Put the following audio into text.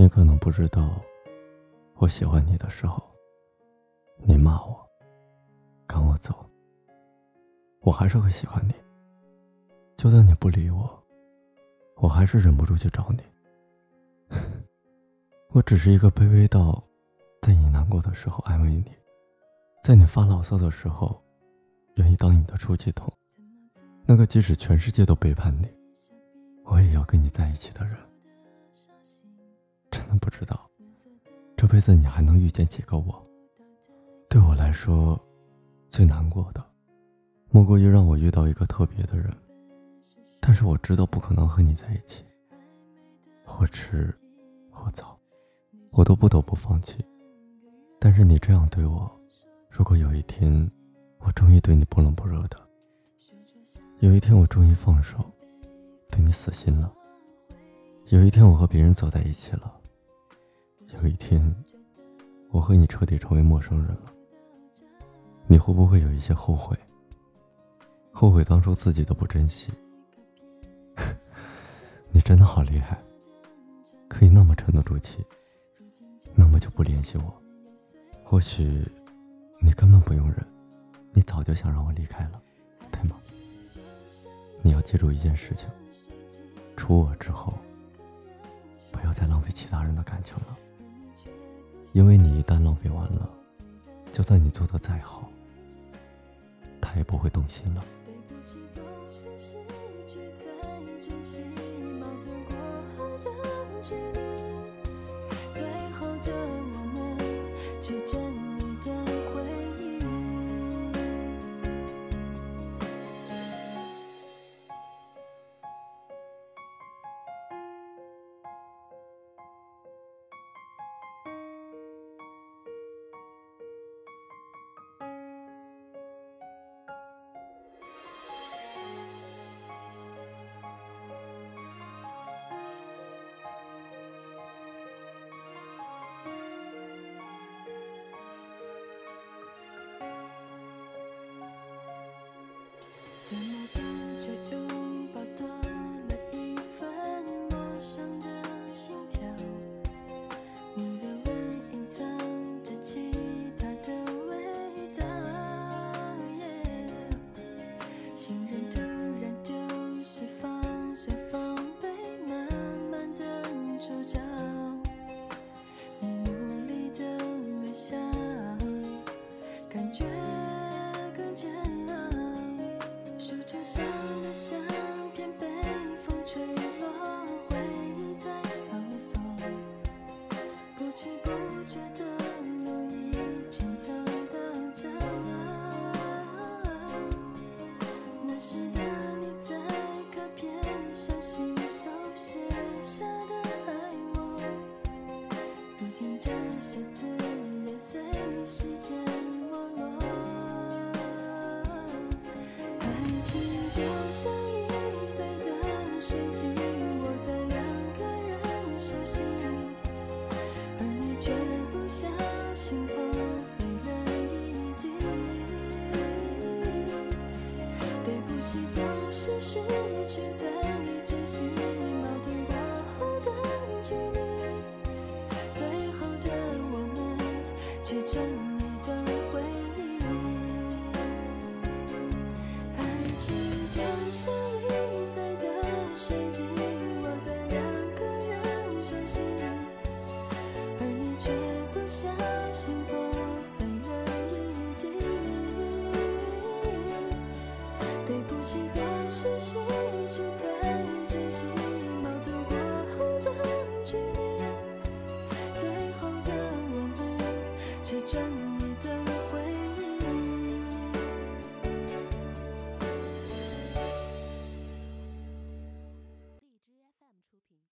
你可能不知道，我喜欢你的时候，你骂我，赶我走，我还是会喜欢你。就算你不理我，我还是忍不住去找你。我只是一个卑微到，在你难过的时候安慰你，在你发牢骚的时候，愿意当你的出气筒，那个即使全世界都背叛你，我也要跟你在一起的人。知道，这辈子你还能遇见几个我？对我来说，最难过的，莫过于让我遇到一个特别的人。但是我知道不可能和你在一起，或迟或早，我都不得不放弃。但是你这样对我，如果有一天，我终于对你不冷不热的，有一天我终于放手，对你死心了，有一天我和别人走在一起了。有一天，我和你彻底成为陌生人了，你会不会有一些后悔？后悔当初自己的不珍惜？你真的好厉害，可以那么沉得住气，那么就不联系我。或许你根本不用忍，你早就想让我离开了，对吗？你要记住一件事情：除我之后，不要再浪费其他人的感情了。因为你一旦浪费完了，就算你做的再好，他也不会动心了。怎么感觉就像易碎的水晶握在两个人手心而你却不小心破碎了一地对不起总是失去才珍惜矛盾过后的距离。最后的我们却转像易碎的水晶，握在两个人手心，而你却不小心破碎了一地。对不起，总是失去才珍惜，